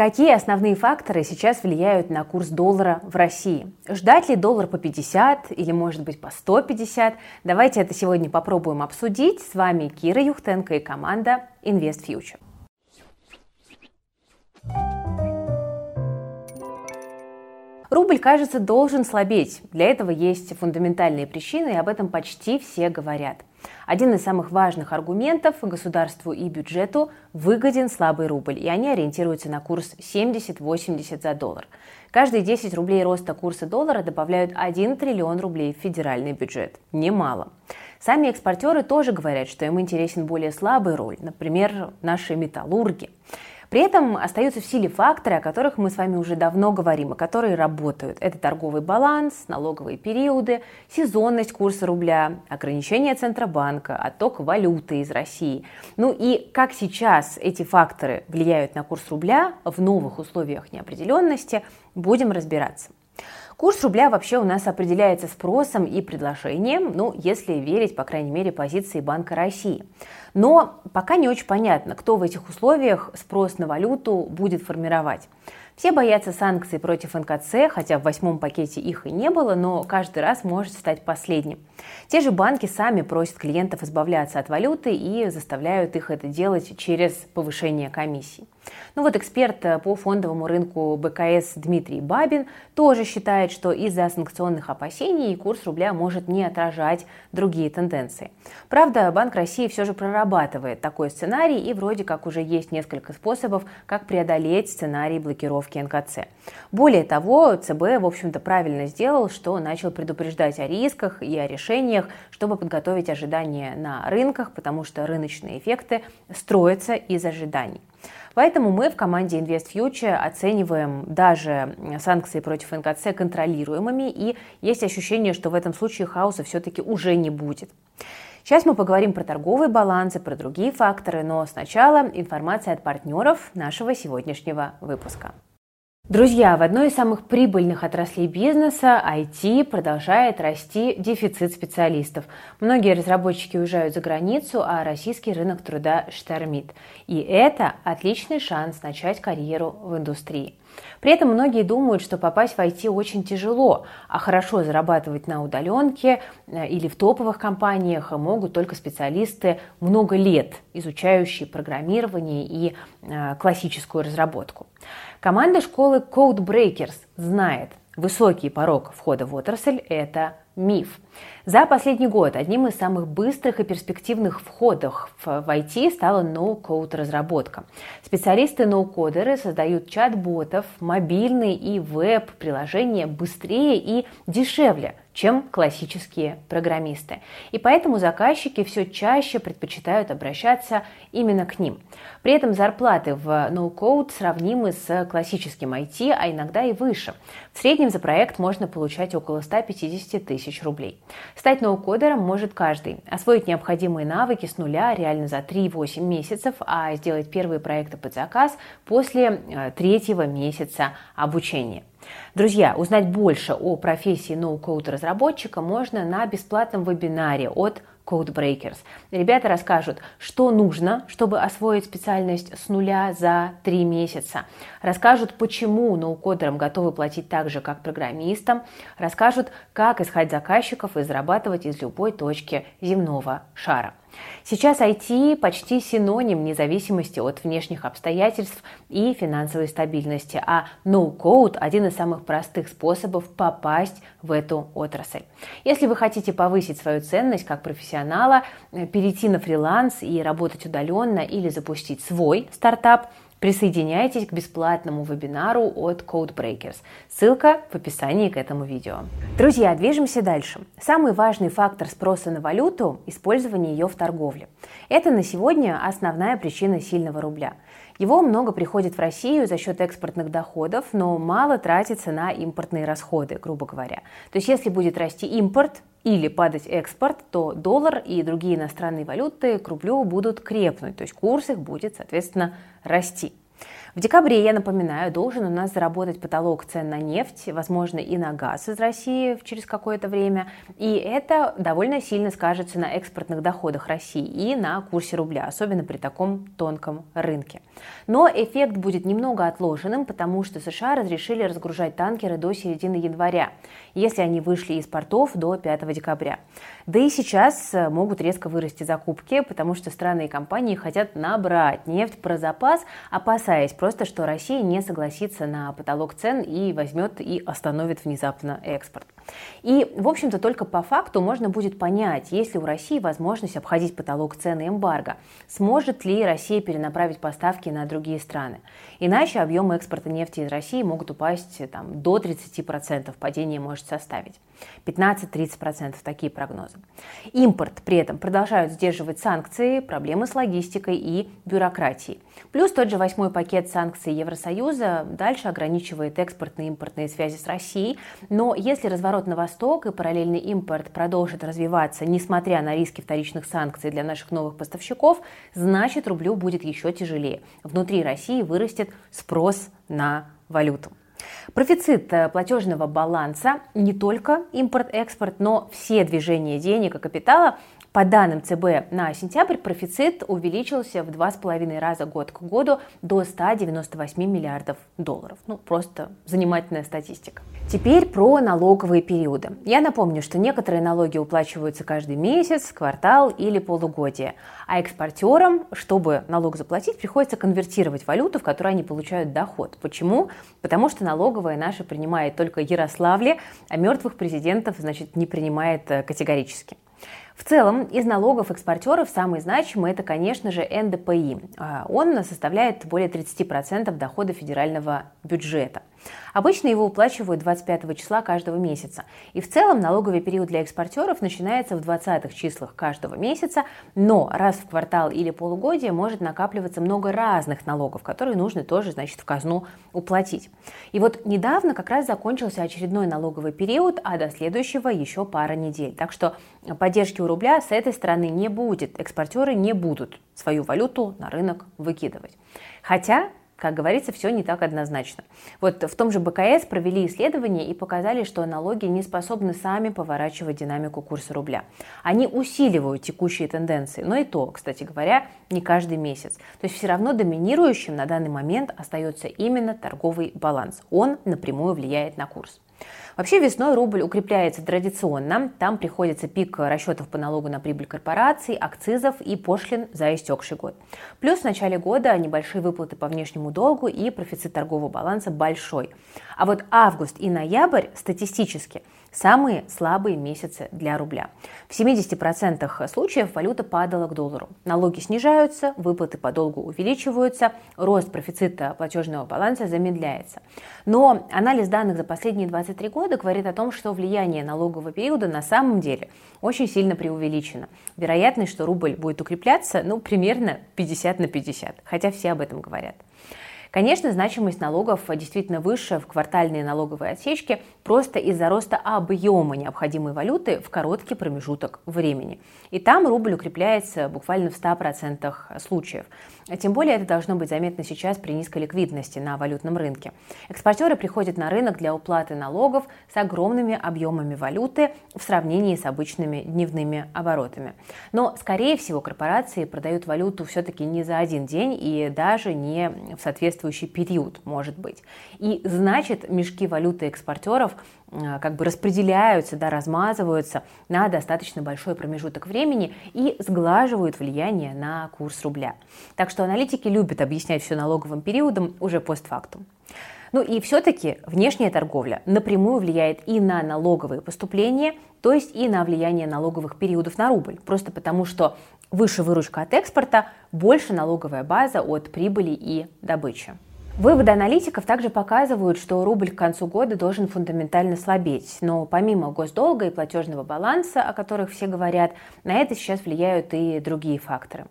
Какие основные факторы сейчас влияют на курс доллара в России? Ждать ли доллар по 50 или может быть по 150? Давайте это сегодня попробуем обсудить. С вами Кира Юхтенко и команда Invest Future. Рубль, кажется, должен слабеть. Для этого есть фундаментальные причины, и об этом почти все говорят. Один из самых важных аргументов государству и бюджету – выгоден слабый рубль, и они ориентируются на курс 70-80 за доллар. Каждые 10 рублей роста курса доллара добавляют 1 триллион рублей в федеральный бюджет. Немало. Сами экспортеры тоже говорят, что им интересен более слабый роль, например, наши металлурги. При этом остаются в силе факторы, о которых мы с вами уже давно говорим, и которые работают. Это торговый баланс, налоговые периоды, сезонность курса рубля, ограничения Центробанка, отток валюты из России. Ну и как сейчас эти факторы влияют на курс рубля в новых условиях неопределенности, будем разбираться. Курс рубля вообще у нас определяется спросом и предложением, ну, если верить, по крайней мере, позиции Банка России. Но пока не очень понятно, кто в этих условиях спрос на валюту будет формировать. Все боятся санкций против НКЦ, хотя в восьмом пакете их и не было, но каждый раз может стать последним. Те же банки сами просят клиентов избавляться от валюты и заставляют их это делать через повышение комиссий. Ну вот эксперт по фондовому рынку БКС Дмитрий Бабин тоже считает, что из-за санкционных опасений курс рубля может не отражать другие тенденции. Правда, Банк России все же прорабатывает такой сценарий и вроде как уже есть несколько способов, как преодолеть сценарий блокировки ставки НКЦ. Более того, ЦБ, в общем-то, правильно сделал, что начал предупреждать о рисках и о решениях, чтобы подготовить ожидания на рынках, потому что рыночные эффекты строятся из ожиданий. Поэтому мы в команде Invest Future оцениваем даже санкции против НКЦ контролируемыми, и есть ощущение, что в этом случае хаоса все-таки уже не будет. Сейчас мы поговорим про торговые балансы, про другие факторы, но сначала информация от партнеров нашего сегодняшнего выпуска. Друзья, в одной из самых прибыльных отраслей бизнеса, IT, продолжает расти дефицит специалистов. Многие разработчики уезжают за границу, а российский рынок труда штормит. И это отличный шанс начать карьеру в индустрии. При этом многие думают, что попасть в IT очень тяжело, а хорошо зарабатывать на удаленке э, или в топовых компаниях могут только специалисты много лет, изучающие программирование и э, классическую разработку. Команда школы Codebreakers знает, высокий порог входа в отрасль – это миф. За последний год одним из самых быстрых и перспективных входов в IT стала ноу-код разработка. Специалисты ноу-кодеры создают чат-ботов, мобильные и веб-приложения быстрее и дешевле, чем классические программисты. И поэтому заказчики все чаще предпочитают обращаться именно к ним. При этом зарплаты в no-code сравнимы с классическим IT, а иногда и выше. В среднем за проект можно получать около 150 тысяч рублей. Стать ноу-кодером может каждый. Освоить необходимые навыки с нуля реально за 3-8 месяцев, а сделать первые проекты под заказ после э, третьего месяца обучения. Друзья, узнать больше о профессии ноу-код разработчика можно на бесплатном вебинаре от Codebreakers. Ребята расскажут, что нужно, чтобы освоить специальность с нуля за три месяца. Расскажут, почему ноу-кодерам готовы платить так же, как программистам. Расскажут, как искать заказчиков и зарабатывать из любой точки земного шара. Сейчас IT почти синоним независимости от внешних обстоятельств и финансовой стабильности, а no-code – один из самых простых способов попасть в эту отрасль. Если вы хотите повысить свою ценность как профессионала, э, перейти на фриланс и работать удаленно или запустить свой стартап – Присоединяйтесь к бесплатному вебинару от Codebreakers. Ссылка в описании к этому видео. Друзья, движемся дальше. Самый важный фактор спроса на валюту – использование ее в торговле. Это на сегодня основная причина сильного рубля. Его много приходит в Россию за счет экспортных доходов, но мало тратится на импортные расходы, грубо говоря. То есть если будет расти импорт, или падать экспорт, то доллар и другие иностранные валюты к рублю будут крепнуть, то есть курс их будет, соответственно, расти. В декабре, я напоминаю, должен у нас заработать потолок цен на нефть, возможно, и на газ из России через какое-то время. И это довольно сильно скажется на экспортных доходах России и на курсе рубля, особенно при таком тонком рынке. Но эффект будет немного отложенным, потому что США разрешили разгружать танкеры до середины января, если они вышли из портов до 5 декабря. Да и сейчас э, могут резко вырасти закупки, потому что страны и компании хотят набрать нефть про запас, опасаясь просто, что Россия не согласится на потолок цен и возьмет и остановит внезапно экспорт. И, в общем-то, только по факту можно будет понять, есть ли у России возможность обходить потолок цены эмбарго, сможет ли Россия перенаправить поставки на другие страны. Иначе объемы экспорта нефти из России могут упасть там, до 30%, падение может составить. 15-30% такие прогнозы. Импорт при этом продолжают сдерживать санкции, проблемы с логистикой и бюрократией. Плюс тот же восьмой пакет санкций Евросоюза дальше ограничивает экспортные и импортные связи с Россией. Но если разворот на восток и параллельный импорт продолжит развиваться, несмотря на риски вторичных санкций для наших новых поставщиков, значит рублю будет еще тяжелее. Внутри России вырастет спрос на валюту. Профицит э, платежного баланса не только импорт-экспорт, но все движения денег и капитала по данным ЦБ на сентябрь профицит увеличился в два с половиной раза год к году до 198 миллиардов долларов. Ну, просто занимательная статистика. Теперь про налоговые периоды. Я напомню, что некоторые налоги уплачиваются каждый месяц, квартал или полугодие, а экспортерам, чтобы налог заплатить, приходится конвертировать валюту, в которой они получают доход. Почему? Потому что налоговая наша принимает только Ярославле, а мертвых президентов, значит, не принимает э, категорически. В целом, из налогов экспортеров самый значимый это, конечно же, НДПИ. А, он составляет более 30% дохода федерального бюджета. Обычно его уплачивают 25 числа каждого месяца. И в целом налоговый период для экспортеров начинается в 20-х числах каждого месяца, но раз в квартал или полугодие может накапливаться много разных налогов, которые нужно тоже, значит, в казну уплатить. И вот недавно как раз закончился очередной налоговый период, а до следующего еще пара недель. Так что поддержки у рубля с этой стороны не будет. Экспортеры не будут свою валюту на рынок выкидывать. Хотя как говорится, все не так однозначно. Вот в том же БКС провели исследование и показали, что налоги не способны сами поворачивать динамику курса рубля. Они усиливают текущие тенденции, но и то, кстати говоря, не каждый месяц. То есть все равно доминирующим на данный момент остается именно торговый баланс. Он напрямую влияет на курс. Вообще весной рубль укрепляется традиционно. Там приходится пик расчетов по налогу на прибыль корпораций, акцизов и пошлин за истекший год. Плюс в начале года небольшие выплаты по внешнему долгу и профицит торгового баланса большой. А вот август и ноябрь статистически – Самые слабые месяцы для рубля. В 70% случаев валюта падала к доллару. Налоги снижаются, выплаты по долгу увеличиваются, рост профицита платежного баланса замедляется. Но анализ данных за последние 23 года говорит о том, что влияние налогового периода на самом деле очень сильно преувеличено. Вероятность, что рубль будет укрепляться, ну, примерно 50 на 50, хотя все об этом говорят. Конечно, значимость налогов действительно выше в квартальные налоговые отсечки просто из-за роста объема необходимой валюты в короткий промежуток времени. И там рубль укрепляется буквально в 100% случаев. Тем более это должно быть заметно сейчас при низкой ликвидности на валютном рынке. Экспортеры приходят на рынок для уплаты налогов с огромными объемами валюты в сравнении с обычными дневными оборотами. Но, скорее всего, корпорации продают валюту все-таки не за один день и даже не в соответствии соответствующий период, может быть. И значит, мешки валюты экспортеров э, как бы распределяются, да, размазываются на достаточно большой промежуток времени и сглаживают влияние на курс рубля. Так что аналитики любят объяснять все налоговым периодом уже постфактум. Ну и все-таки внешняя торговля напрямую влияет и на налоговые поступления, то есть и на влияние налоговых периодов на рубль. Просто потому, что выше выручка от экспорта, больше налоговая база от прибыли и добычи. Выводы аналитиков также показывают, что рубль к концу года должен фундаментально слабеть. Но помимо госдолга и платежного баланса, о которых все говорят, на это сейчас влияют и другие факторы.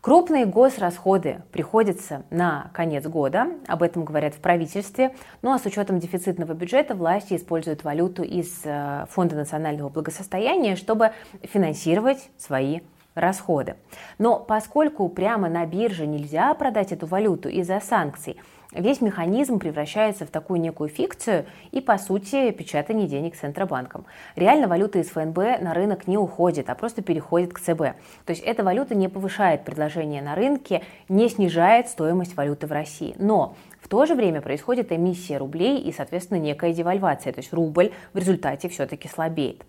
Крупные госрасходы приходятся на конец года, об этом говорят в правительстве, ну а с учетом дефицитного бюджета власти используют валюту из э, Фонда национального благосостояния, чтобы финансировать свои расходы. Но поскольку прямо на бирже нельзя продать эту валюту из-за санкций, весь механизм превращается в такую некую фикцию и, по сути, печатание денег Центробанком. Реально валюта из ФНБ на рынок не уходит, а просто переходит к ЦБ. То есть эта валюта не повышает предложение на рынке, не снижает стоимость валюты в России. Но в то же время происходит эмиссия рублей и, соответственно, некая девальвация, то есть рубль в результате все-таки слабеет.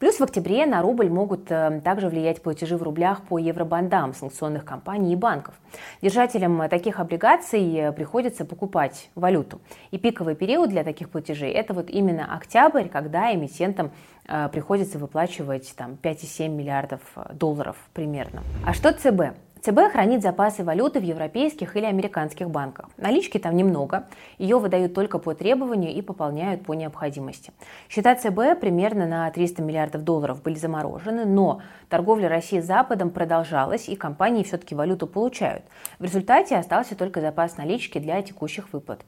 Плюс в октябре на рубль могут э, также влиять платежи в рублях по евробандам санкционных компаний и банков. Держателям таких облигаций э, приходится покупать валюту. И пиковый период для таких платежей – это вот именно октябрь, когда эмитентам э, приходится выплачивать там, 5,7 миллиардов долларов примерно. А что ЦБ? ЦБ хранит запасы валюты в европейских или американских банках. Налички там немного, ее выдают только по требованию и пополняют по необходимости. Счета ЦБ примерно на 300 миллиардов долларов были заморожены, но торговля России с Западом продолжалась, и компании все-таки валюту получают. В результате остался только запас налички для текущих выплат.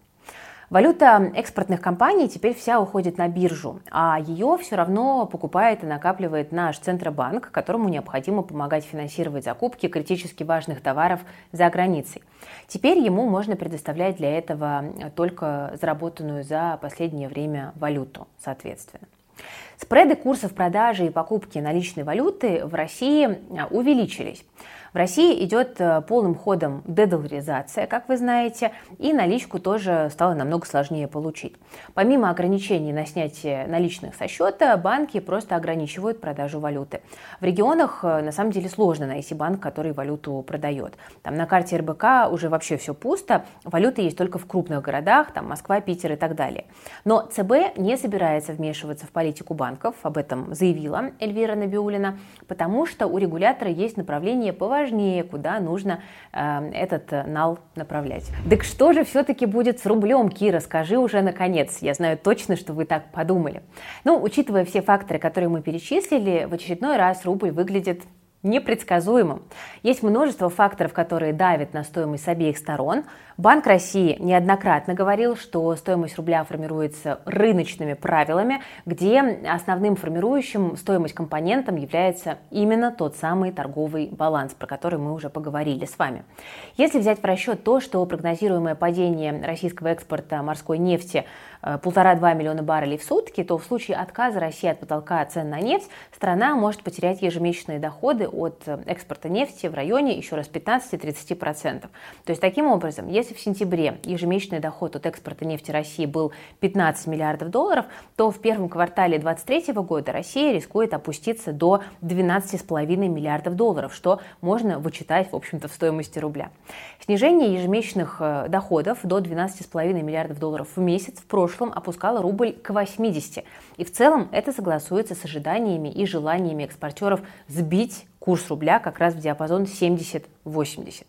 Валюта экспортных компаний теперь вся уходит на биржу, а ее все равно покупает и накапливает наш Центробанк, которому необходимо помогать финансировать закупки критически важных товаров за границей. Теперь ему можно предоставлять для этого только заработанную за последнее время валюту, соответственно. Спреды курсов продажи и покупки наличной валюты в России увеличились. В России идет э, полным ходом дедоларизация, как вы знаете, и наличку тоже стало намного сложнее получить. Помимо ограничений на снятие наличных со счета, банки просто ограничивают продажу валюты. В регионах э, на самом деле сложно найти банк, который валюту продает. Там на карте РБК уже вообще все пусто, валюта есть только в крупных городах, там Москва, Питер и так далее. Но ЦБ не собирается вмешиваться в политику банков, об этом заявила Эльвира Набиулина, потому что у регулятора есть направление по важнее, куда нужно э, этот э, нал направлять. Так что же все-таки будет с рублем, Кира? Скажи уже наконец. Я знаю точно, что вы так подумали. Ну, учитывая все факторы, которые мы перечислили, в очередной раз рубль выглядит непредсказуемым. Есть множество факторов, которые давят на стоимость с обеих сторон. Банк России неоднократно говорил, что стоимость рубля формируется рыночными правилами, где основным формирующим стоимость компонентом является именно тот самый торговый баланс, про который мы уже поговорили с вами. Если взять в расчет то, что прогнозируемое падение российского экспорта морской нефти Э, полтора-два миллиона баррелей в сутки, то в случае отказа России от потолка цен на нефть страна может потерять ежемесячные доходы от э, экспорта нефти в районе еще раз 15-30%. То есть таким образом, если в сентябре ежемесячный доход от экспорта нефти России был 15 миллиардов долларов, то в первом квартале 2023 года Россия рискует опуститься до 12,5 миллиардов долларов, что можно вычитать, в общем-то, в стоимости рубля. Снижение ежемесячных э, доходов до 12,5 миллиардов долларов в месяц в прошлом опускала рубль к 80. И в целом это согласуется с ожиданиями и желаниями экспортеров сбить курс рубля как раз в диапазон 70-80.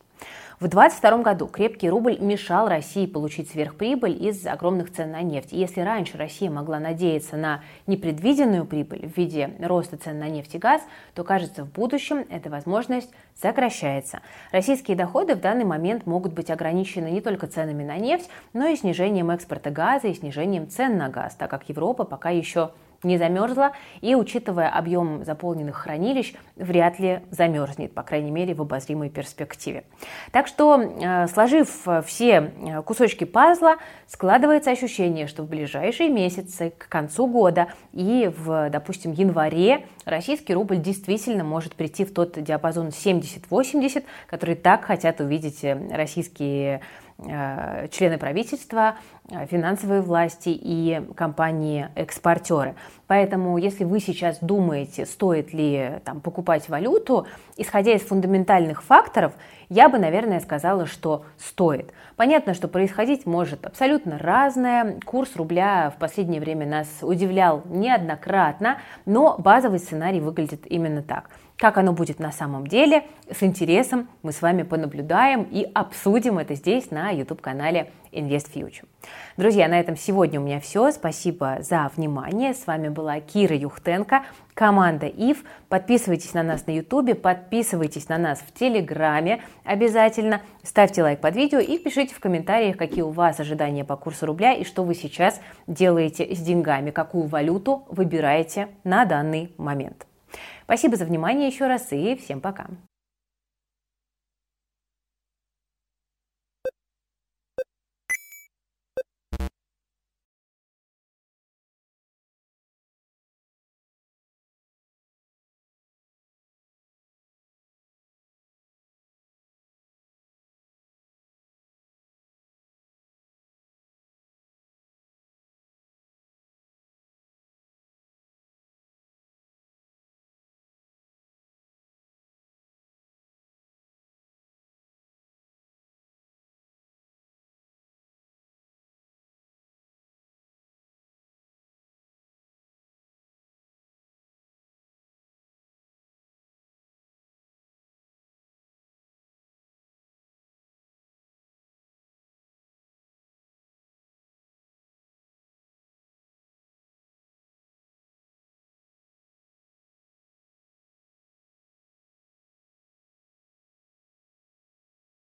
В 2022 году крепкий рубль мешал России получить сверхприбыль из огромных цен на нефть. И если раньше Россия могла надеяться на непредвиденную прибыль в виде роста цен на нефть и газ, то, кажется, в будущем эта возможность сокращается. Российские доходы в данный момент могут быть ограничены не только ценами на нефть, но и снижением экспорта газа и снижением цен на газ, так как Европа пока еще не замерзла и, учитывая объем заполненных хранилищ, вряд ли замерзнет, по крайней мере, в обозримой перспективе. Так что, э, сложив все э, кусочки пазла, складывается ощущение, что в ближайшие месяцы, к концу года и в, допустим, январе российский рубль действительно может прийти в тот диапазон 70-80, который так хотят увидеть э, российские Э, члены правительства, э, финансовые власти и компании-экспортеры. Поэтому, если вы сейчас думаете, стоит ли там, покупать валюту, исходя из фундаментальных факторов, я бы, наверное, сказала, что стоит. Понятно, что происходить может абсолютно разное. Курс рубля в последнее время нас удивлял неоднократно, но базовый сценарий выглядит именно так – как оно будет на самом деле, с интересом мы с вами понаблюдаем и обсудим это здесь на YouTube-канале Invest Future. Друзья, на этом сегодня у меня все. Спасибо за внимание. С вами была Кира Юхтенко, команда ИФ. Подписывайтесь на нас на YouTube, подписывайтесь на нас в Телеграме обязательно. Ставьте лайк под видео и пишите в комментариях, какие у вас ожидания по курсу рубля и что вы сейчас делаете с деньгами, какую валюту выбираете на данный момент. Спасибо за внимание еще раз и всем пока.